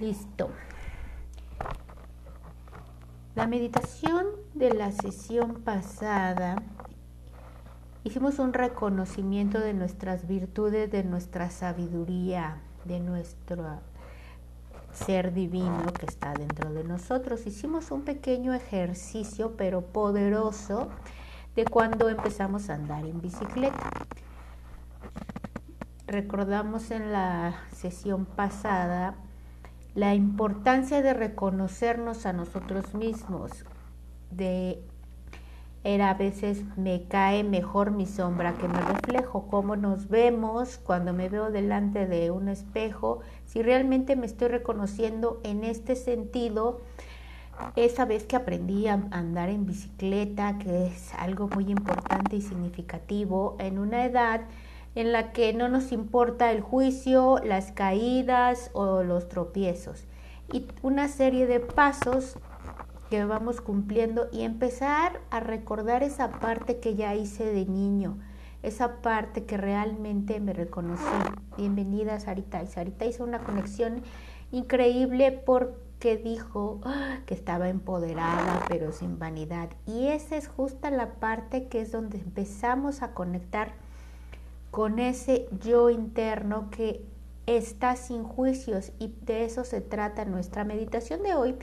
Listo. La meditación de la sesión pasada hicimos un reconocimiento de nuestras virtudes, de nuestra sabiduría, de nuestro ser divino que está dentro de nosotros. Hicimos un pequeño ejercicio, pero poderoso, de cuando empezamos a andar en bicicleta. Recordamos en la sesión pasada la importancia de reconocernos a nosotros mismos, de era a veces me cae mejor mi sombra que mi reflejo, cómo nos vemos cuando me veo delante de un espejo, si realmente me estoy reconociendo en este sentido, esa vez que aprendí a andar en bicicleta, que es algo muy importante y significativo en una edad en la que no nos importa el juicio, las caídas o los tropiezos. Y una serie de pasos que vamos cumpliendo y empezar a recordar esa parte que ya hice de niño, esa parte que realmente me reconocí. Bienvenida Sarita. Y Sarita hizo una conexión increíble porque dijo ah, que estaba empoderada pero sin vanidad. Y esa es justa la parte que es donde empezamos a conectar con ese yo interno que está sin juicios y de eso se trata nuestra meditación de hoy,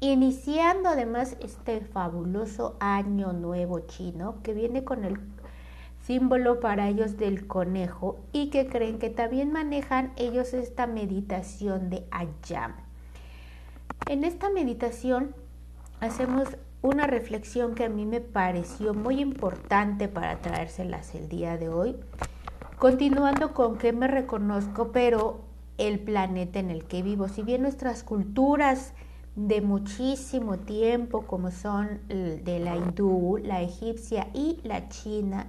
iniciando además este fabuloso año nuevo chino que viene con el símbolo para ellos del conejo y que creen que también manejan ellos esta meditación de Ayam. En esta meditación hacemos una reflexión que a mí me pareció muy importante para traérselas el día de hoy Continuando con qué me reconozco, pero el planeta en el que vivo, si bien nuestras culturas de muchísimo tiempo, como son de la hindú, la egipcia y la china,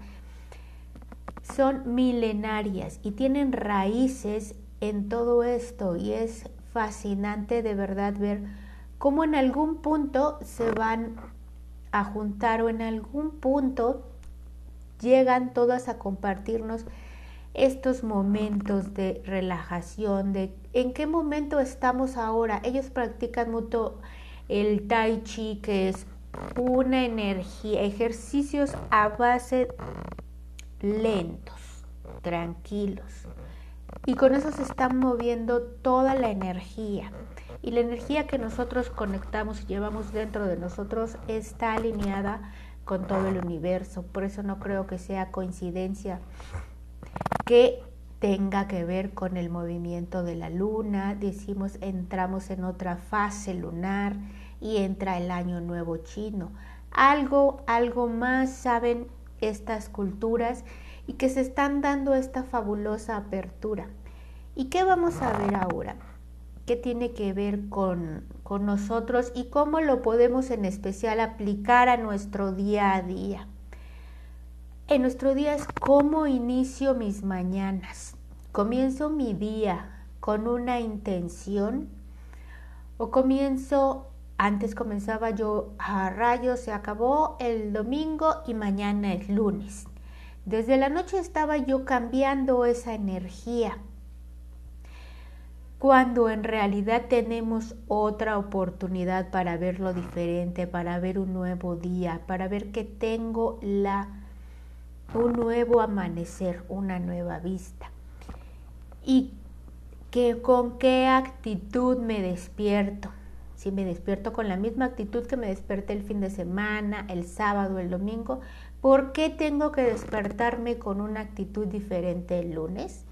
son milenarias y tienen raíces en todo esto y es fascinante de verdad ver cómo en algún punto se van a juntar o en algún punto llegan todas a compartirnos estos momentos de relajación, de en qué momento estamos ahora. Ellos practican mucho el tai chi, que es una energía, ejercicios a base lentos, tranquilos. Y con eso se está moviendo toda la energía. Y la energía que nosotros conectamos y llevamos dentro de nosotros está alineada con todo el universo. Por eso no creo que sea coincidencia que tenga que ver con el movimiento de la luna, decimos entramos en otra fase lunar y entra el año nuevo chino. Algo, algo más saben estas culturas y que se están dando esta fabulosa apertura. ¿Y qué vamos a ver ahora? ¿Qué tiene que ver con, con nosotros y cómo lo podemos en especial aplicar a nuestro día a día? En nuestro día es cómo inicio mis mañanas. Comienzo mi día con una intención o comienzo, antes comenzaba yo a rayos, se acabó el domingo y mañana es lunes. Desde la noche estaba yo cambiando esa energía cuando en realidad tenemos otra oportunidad para verlo diferente, para ver un nuevo día, para ver que tengo la un nuevo amanecer, una nueva vista. Y que con qué actitud me despierto. Si me despierto con la misma actitud que me desperté el fin de semana, el sábado, el domingo, ¿por qué tengo que despertarme con una actitud diferente el lunes?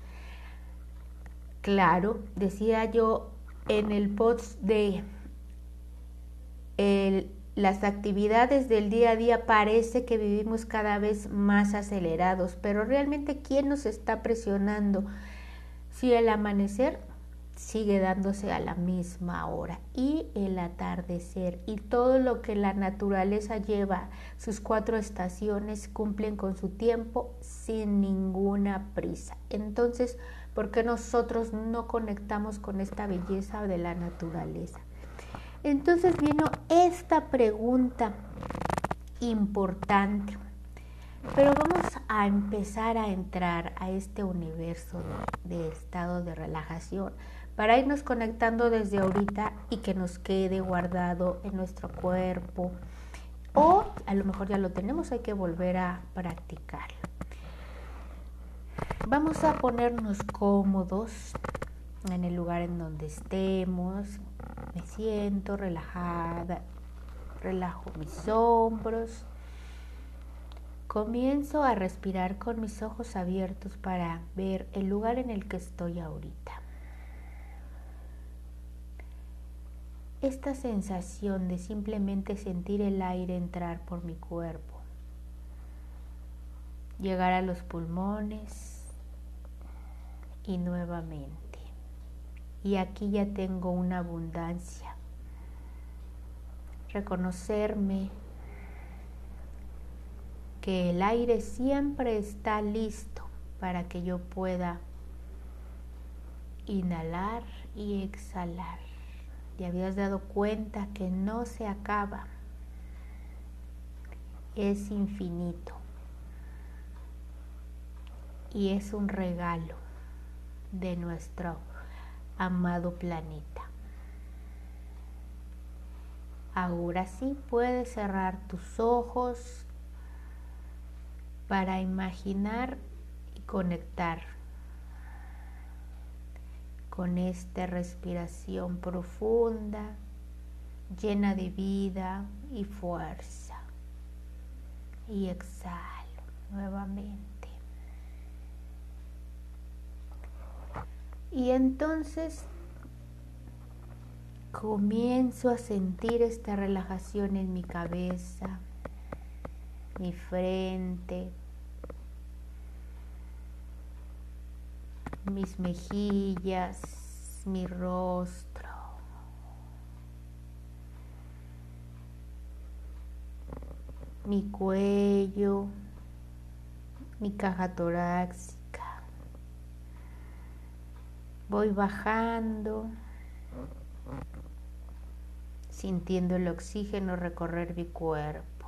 Claro, decía yo en el post de el las actividades del día a día parece que vivimos cada vez más acelerados, pero realmente ¿quién nos está presionando? Si el amanecer sigue dándose a la misma hora y el atardecer y todo lo que la naturaleza lleva, sus cuatro estaciones cumplen con su tiempo sin ninguna prisa. Entonces, ¿por qué nosotros no conectamos con esta belleza de la naturaleza? Entonces vino esta pregunta importante. Pero vamos a empezar a entrar a este universo de estado de relajación para irnos conectando desde ahorita y que nos quede guardado en nuestro cuerpo. O a lo mejor ya lo tenemos, hay que volver a practicarlo. Vamos a ponernos cómodos en el lugar en donde estemos. Me siento relajada, relajo mis hombros Comienzo a respirar con mis ojos abiertos para ver el lugar en el que estoy ahorita. Esta sensación de simplemente sentir el aire entrar por mi cuerpo, llegar a los pulmones y nuevamente. Y aquí ya tengo una abundancia. Reconocerme que el aire siempre está listo para que yo pueda inhalar y exhalar. ¿Te habías dado cuenta que no se acaba? Es infinito. Y es un regalo de nuestro amado planeta. Ahora sí puedes cerrar tus ojos para imaginar y conectar con esta respiración profunda, llena de vida y fuerza. Y exhalo nuevamente. Y entonces comienzo a sentir esta relajación en mi cabeza, mi frente, mis mejillas, mi rostro. mi cuello, mi caja torácica. Voy bajando, sintiendo el oxígeno recorrer mi cuerpo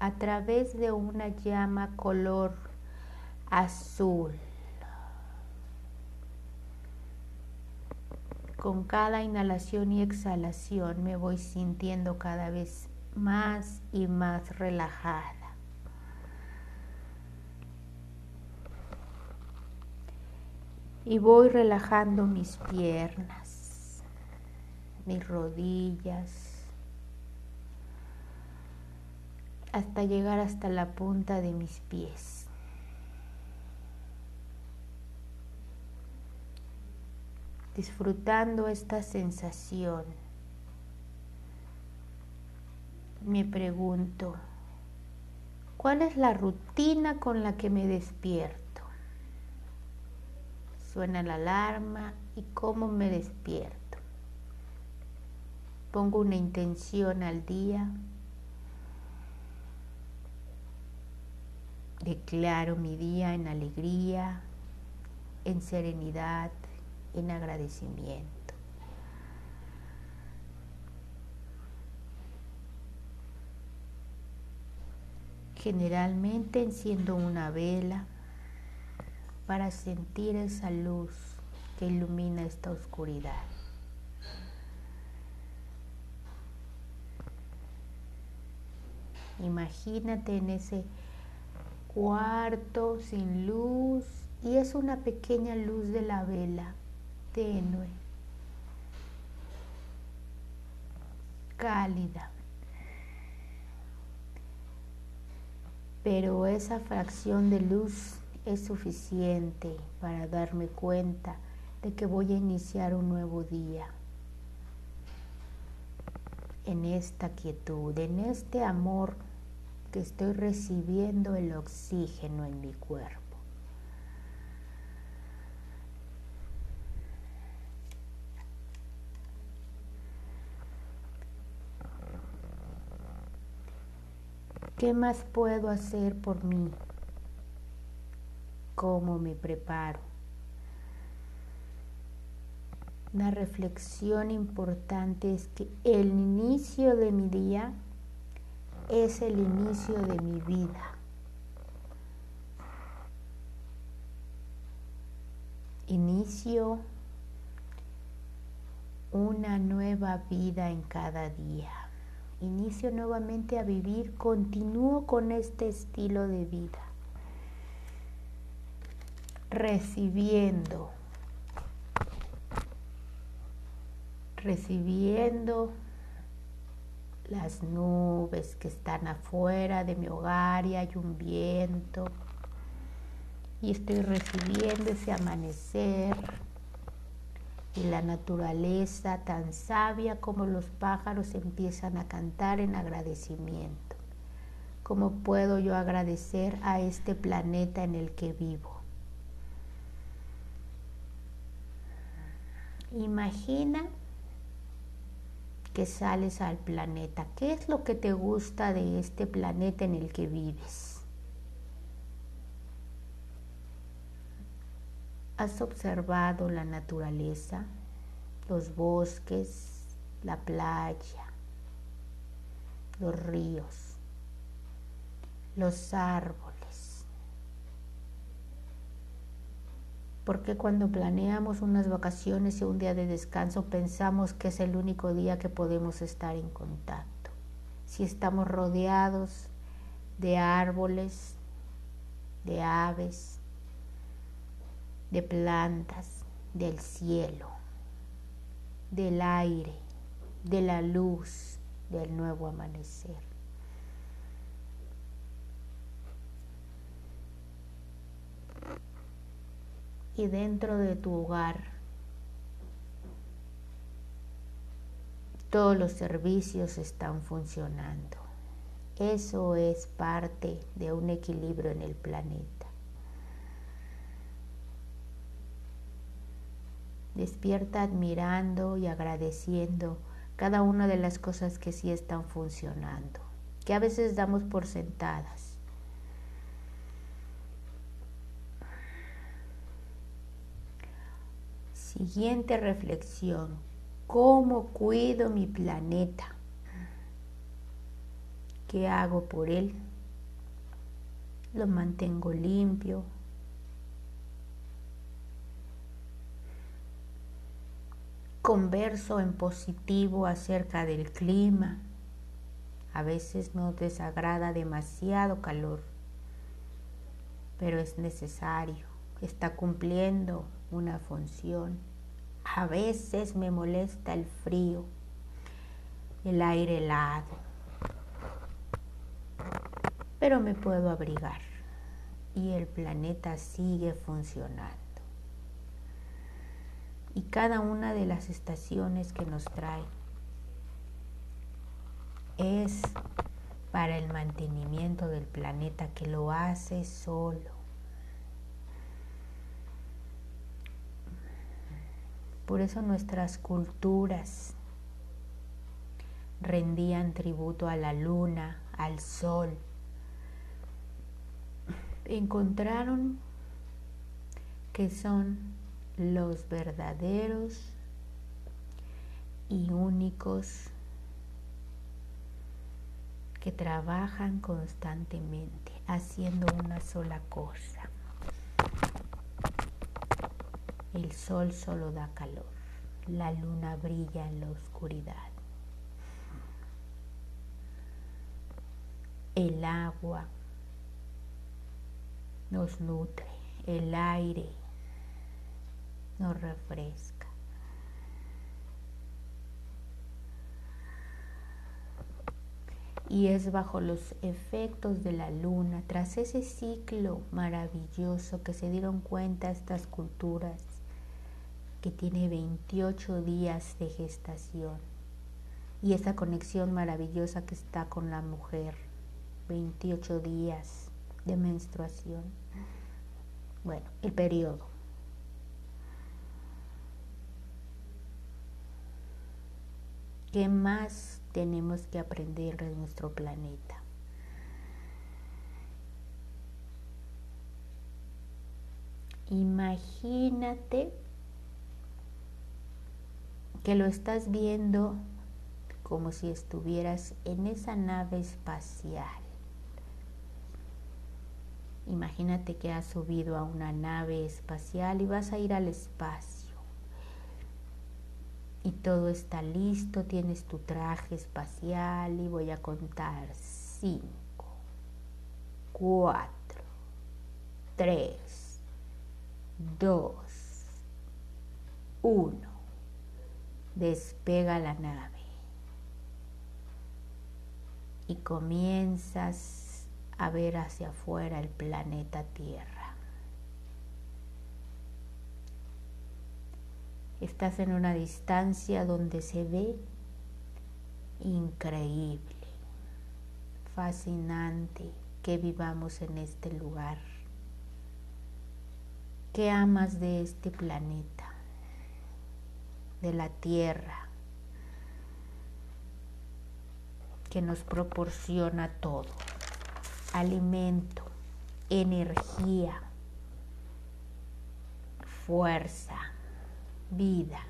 a través de una llama color azul. Con cada inhalación y exhalación me voy sintiendo cada vez más y más relajada. Y voy relajando mis piernas, mis rodillas, hasta llegar hasta la punta de mis pies. Disfrutando esta sensación, me pregunto, ¿cuál es la rutina con la que me despierto? Suena la alarma y cómo me despierto. Pongo una intención al día Declaro mi día en alegría, en serenidad, en agradecimiento. Generalmente enciendo una vela para sentir esa luz que ilumina esta oscuridad. Imagínate en ese cuarto sin luz y es una pequeña luz de la vela, tenue, cálida. Pero esa fracción de luz es suficiente para darme cuenta de que voy a iniciar un nuevo día en esta quietud, en este amor que estoy recibiendo el oxígeno en mi cuerpo. ¿Qué más puedo hacer por mí? cómo me preparo. Una reflexión importante es que el inicio de mi día es el inicio de mi vida. Inicio una nueva vida en cada día. Inicio nuevamente a vivir, continúo con este estilo de vida recibiendo, recibiendo las nubes que están afuera de mi hogar y hay un viento y estoy recibiendo ese amanecer y la naturaleza tan sabia como los pájaros empiezan a cantar en agradecimiento. ¿Cómo puedo yo agradecer a este planeta en el que vivo? Imagina que sales al planeta. ¿Qué es lo que te gusta de este planeta en el que vives? ¿Has observado la naturaleza, los bosques, la playa, los ríos, los árboles? Porque cuando planeamos unas vacaciones y un día de descanso pensamos que es el único día que podemos estar en contacto? Si estamos rodeados de árboles, de aves, de plantas, del cielo, del aire, de la luz del nuevo amanecer. Y dentro de tu hogar, todos los servicios están funcionando. Eso es parte de un equilibrio en el planeta. Despierta admirando y agradeciendo cada una de las cosas que sí están funcionando, que a veces damos por sentadas. Siguiente reflexión. ¿Cómo cuido mi planeta? ¿Qué hago por él? Lo mantengo limpio, converso en positivo acerca del clima. A veces nos desagrada demasiado calor, pero es necesario, está cumpliendo una función. A veces me molesta el frío, el aire helado, pero me puedo abrigar y el planeta sigue funcionando y cada una de las estaciones que nos trae es para el mantenimiento del planeta que lo hace solo. Por eso nuestras culturas rendían tributo a la luna, al sol. Encontraron que son los verdaderos y únicos que trabajan constantemente haciendo una sola cosa. El sol solo da calor, la luna brilla en la oscuridad. El agua nos nutre, el aire nos refresca. Y es bajo los efectos de la luna, tras ese ciclo maravilloso que se dieron cuenta estas culturas, que tiene 28 días de gestación, y esa conexión maravillosa que está con la mujer, 28 días de menstruación. Bueno, el periodo. ¿Qué más tenemos que aprender de nuestro planeta? Imagínate que lo estás viendo como si estuvieras en esa nave espacial. Imagínate que has subido a una nave espacial y vas a ir al espacio. Y todo está listo, tienes tu traje espacial y voy a contar cinco, cuatro, tres, dos, uno. Despega la nave y comienzas a ver hacia afuera el planeta Tierra. Estás en una distancia donde se ve increíble, fascinante que vivamos en este lugar. ¿Qué amas de este planeta? De la Tierra que nos proporciona todo alimento, energía, fuerza, vida.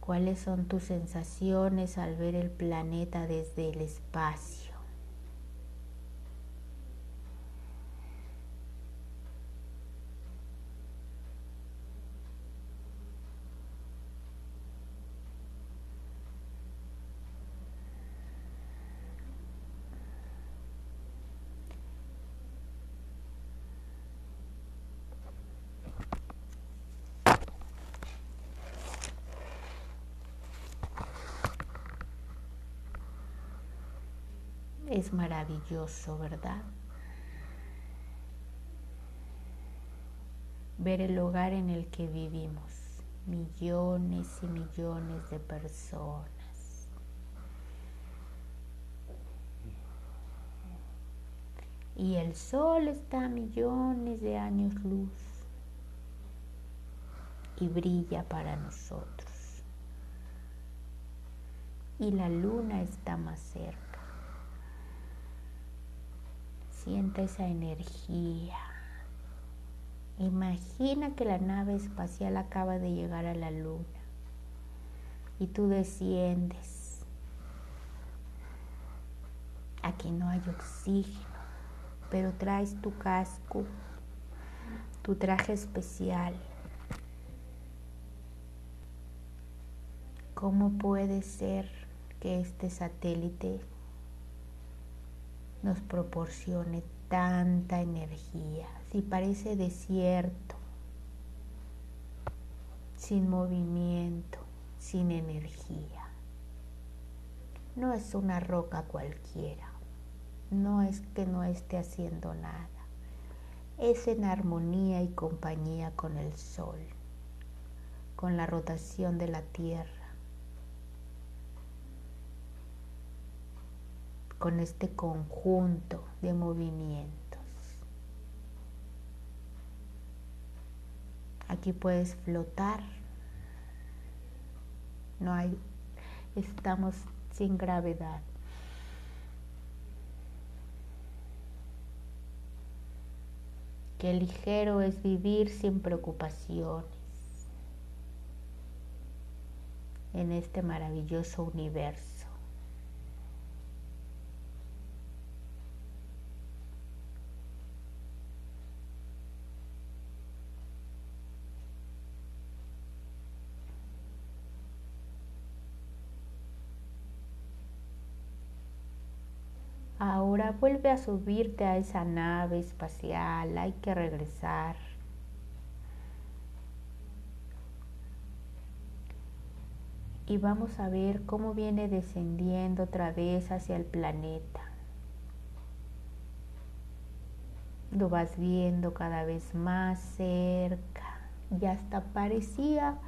¿Cuáles son tus sensaciones al ver el planeta desde el espacio? Es maravilloso, ¿verdad? Ver el lugar en el que vivimos, millones y millones de personas. Y el sol está a millones de años luz y brilla para nosotros. Y la luna está más cerca. Siente esa energía. Imagina que la nave espacial acaba de llegar a la luna y tú desciendes. Aquí no hay oxígeno, pero traes tu casco, tu traje especial. ¿Cómo puede ser que este satélite nos proporcione tanta energía. Si parece desierto, sin movimiento, sin energía. No es una roca cualquiera, no es que no esté haciendo nada, es en armonía y compañía con el sol, con la rotación de la tierra con este conjunto de movimientos. Aquí puedes flotar. No hay, estamos sin gravedad. Qué ligero es vivir sin preocupaciones en este maravilloso universo. Vuelve a subirte a esa nave espacial, hay que regresar. Y vamos a ver cómo viene descendiendo otra vez hacia el planeta. Lo vas viendo cada vez más cerca. Ya hasta parecía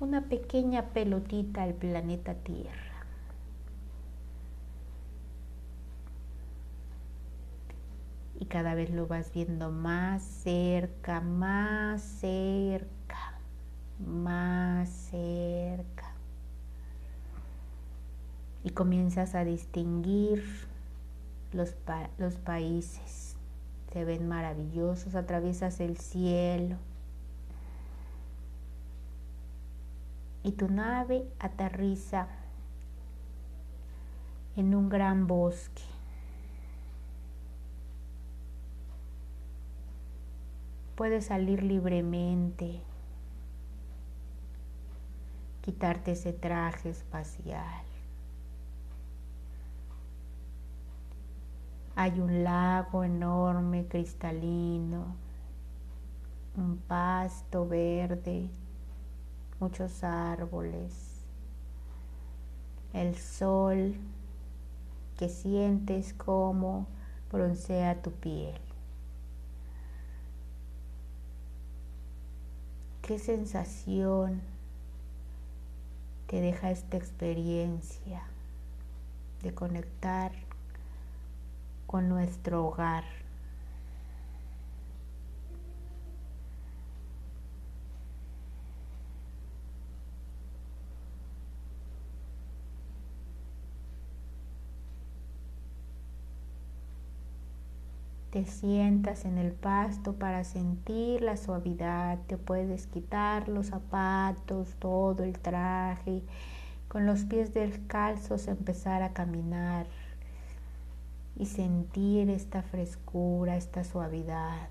una pequeña pelotita al planeta Tierra. Cada vez lo vas viendo más cerca, más cerca, más cerca. Y comienzas a distinguir los, los países. Se ven maravillosos, atraviesas el cielo. Y tu nave aterriza en un gran bosque. Puedes salir libremente, quitarte ese traje espacial. Hay un lago enorme, cristalino, un pasto verde, muchos árboles, el sol que sientes como broncea tu piel. ¿Qué sensación te deja esta experiencia de conectar con nuestro hogar? Te sientas en el pasto para sentir la suavidad. Te puedes quitar los zapatos, todo el traje. Con los pies descalzos empezar a caminar y sentir esta frescura, esta suavidad.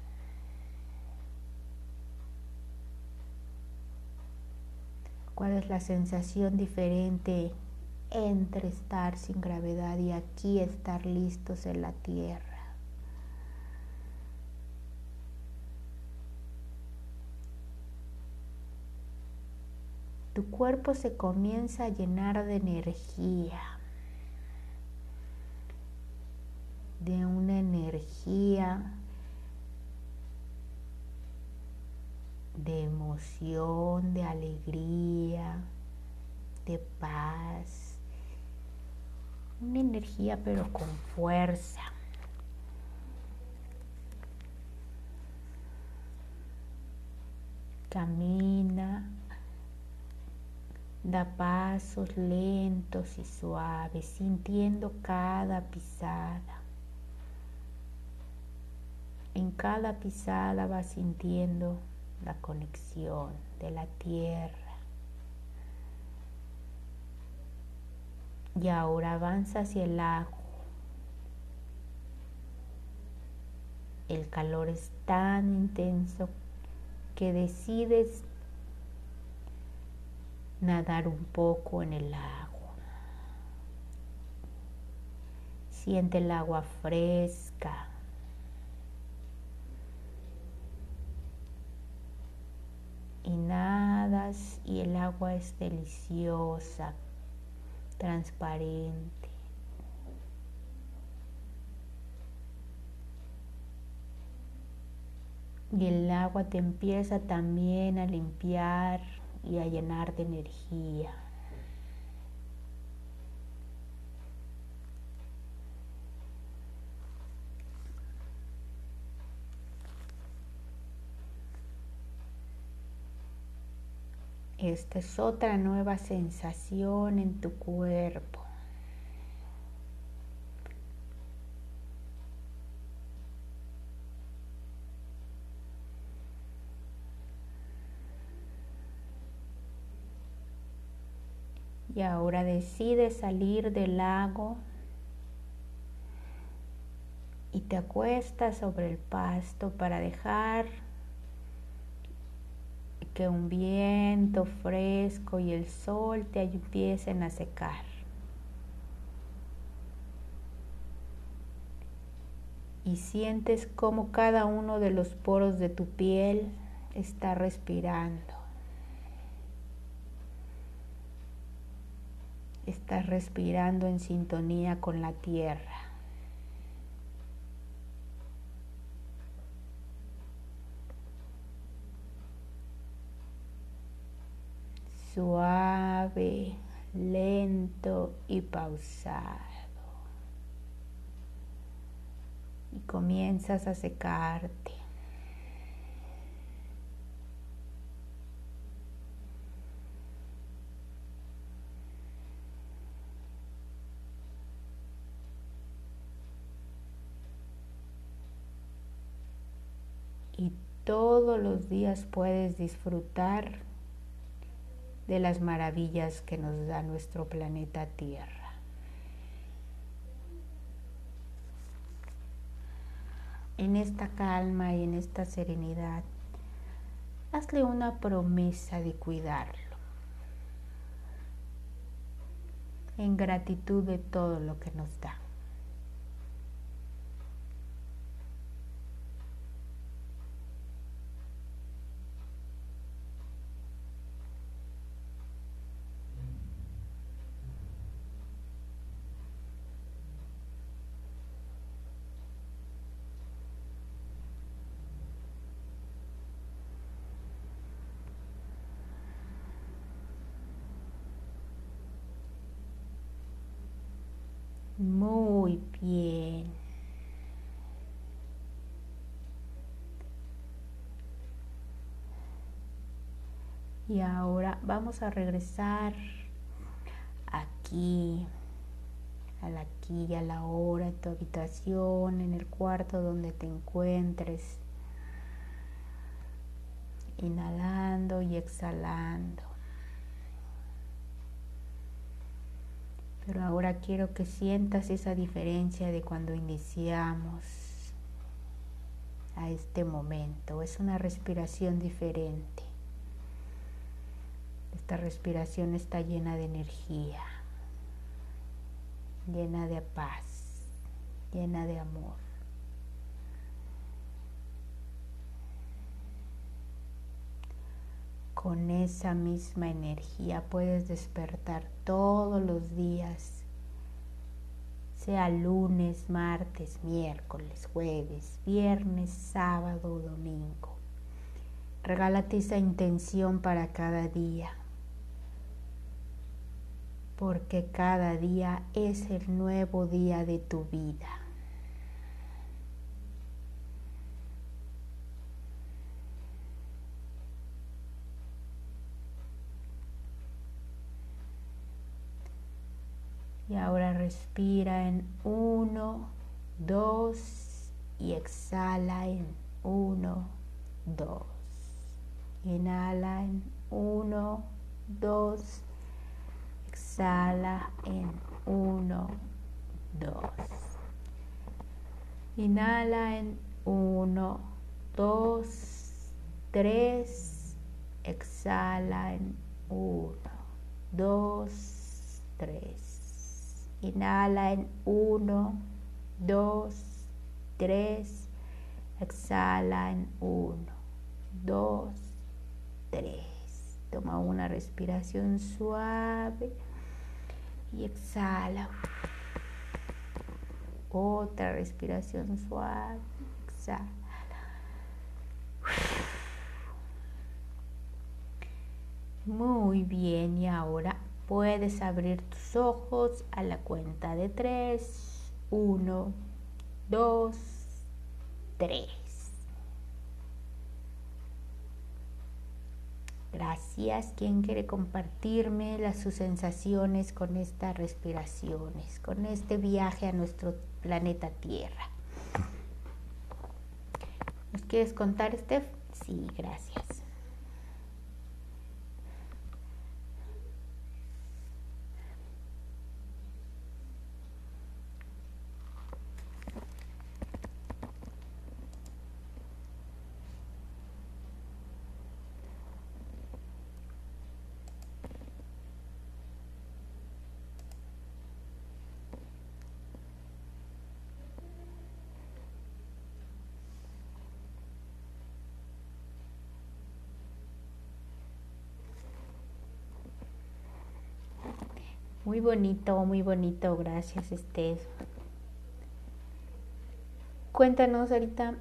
¿Cuál es la sensación diferente entre estar sin gravedad y aquí estar listos en la tierra? Tu cuerpo se comienza a llenar de energía, de una energía de emoción, de alegría, de paz, una energía pero con fuerza. Camina Da pasos lentos y suaves, sintiendo cada pisada. En cada pisada vas sintiendo la conexión de la tierra. Y ahora avanza hacia el lago. El calor es tan intenso que decides nadar un poco en el agua. Siente el agua fresca. Y nadas y el agua es deliciosa, transparente. Y el agua te empieza también a limpiar y a llenar de energía. Esta es otra nueva sensación en tu cuerpo. Y ahora decide salir del lago y te acuestas sobre el pasto para dejar que un viento fresco y el sol te empiecen a secar. Y sientes como cada uno de los poros de tu piel está respirando. Estás respirando en sintonía con la tierra. Suave, lento y pausado. Y comienzas a secarte. todos los días puedes disfrutar de las maravillas que nos da nuestro planeta Tierra. en esta calma y en esta serenidad, hazle una promesa de cuidarlo. En gratitud de todo lo que nos da. Y ahora vamos a regresar aquí, al aquí y a la hora, en tu habitación, en el cuarto donde te encuentres. Inhalando y exhalando. Pero ahora quiero que sientas esa diferencia de cuando iniciamos a este momento. Es una respiración diferente. Esta respiración está llena de energía, llena de paz, llena de amor. con esa misma energía puedes despertar todos los días, sea lunes, martes, miércoles, jueves, viernes, sábado domingo. Regálate esa intención para cada día, porque cada día es el nuevo día de tu vida. Y ahora respira en uno, dos y exhala en uno, dos. Inhala en uno, dos. Exhala en uno, dos. Inhala en uno, dos, tres. Exhala en uno, dos, tres. Inhala en 1, 2, 3. Exhala en 1, 2, 3. Toma una respiración suave y exhala. Otra respiración suave. Exhala. Muy bien, y ahora Puedes abrir tus ojos a la cuenta de tres. Uno, dos, tres. Gracias. ¿Quién quiere compartirme las, sus sensaciones con estas respiraciones, con este viaje a nuestro planeta Tierra? ¿Nos quieres contar, Steph? Sí, gracias. Muy bonito, muy bonito, gracias Esther. Cuéntanos ahorita.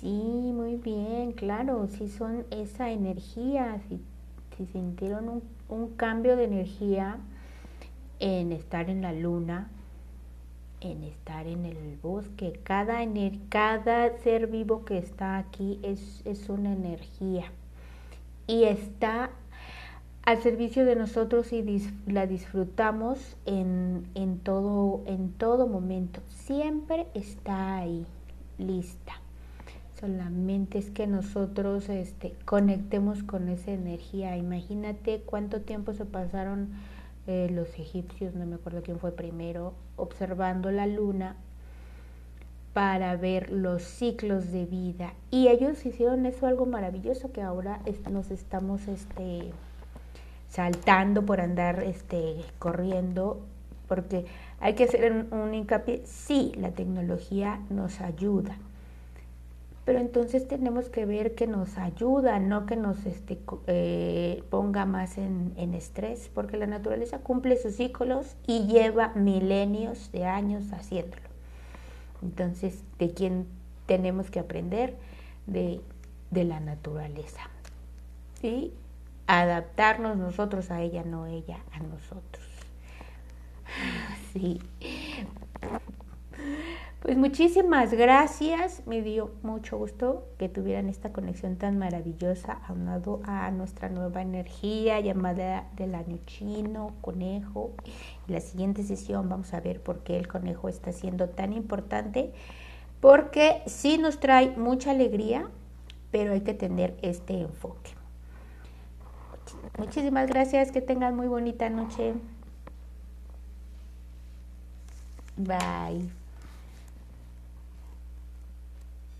Sí, muy bien, claro, si son esa energía, si, si sintieron un, cambio de energía en estar en la luna, en estar en el bosque. Cada, cada ser vivo que está aquí es, es una energía y está al servicio de nosotros y la disfrutamos en, en, todo, en todo momento. Siempre está ahí, lista. Solamente es que nosotros este, conectemos con esa energía. Imagínate cuánto tiempo se pasaron eh, los egipcios, no me acuerdo quién fue primero, observando la luna para ver los ciclos de vida. Y ellos hicieron eso algo maravilloso que ahora nos estamos este, saltando por andar este, corriendo, porque hay que hacer un hincapié, sí, la tecnología nos ayuda, pero entonces tenemos que ver que nos ayuda, no que nos este, eh, ponga más en, estrés, porque la naturaleza cumple sus ciclos y lleva milenios de años haciéndolo. Entonces, ¿de quién tenemos que aprender? De, de la naturaleza. ¿Sí? adaptarnos nosotros a ella, no ella a nosotros. Sí. Pues muchísimas gracias, me dio mucho gusto que tuvieran esta conexión tan maravillosa aunado a nuestra nueva energía llamada del año chino, conejo. En la siguiente sesión vamos a ver por qué el conejo está siendo tan importante, porque sí nos trae mucha alegría, pero hay que tener este enfoque. Muchísimas gracias, que tengan muy bonita noche. Bye.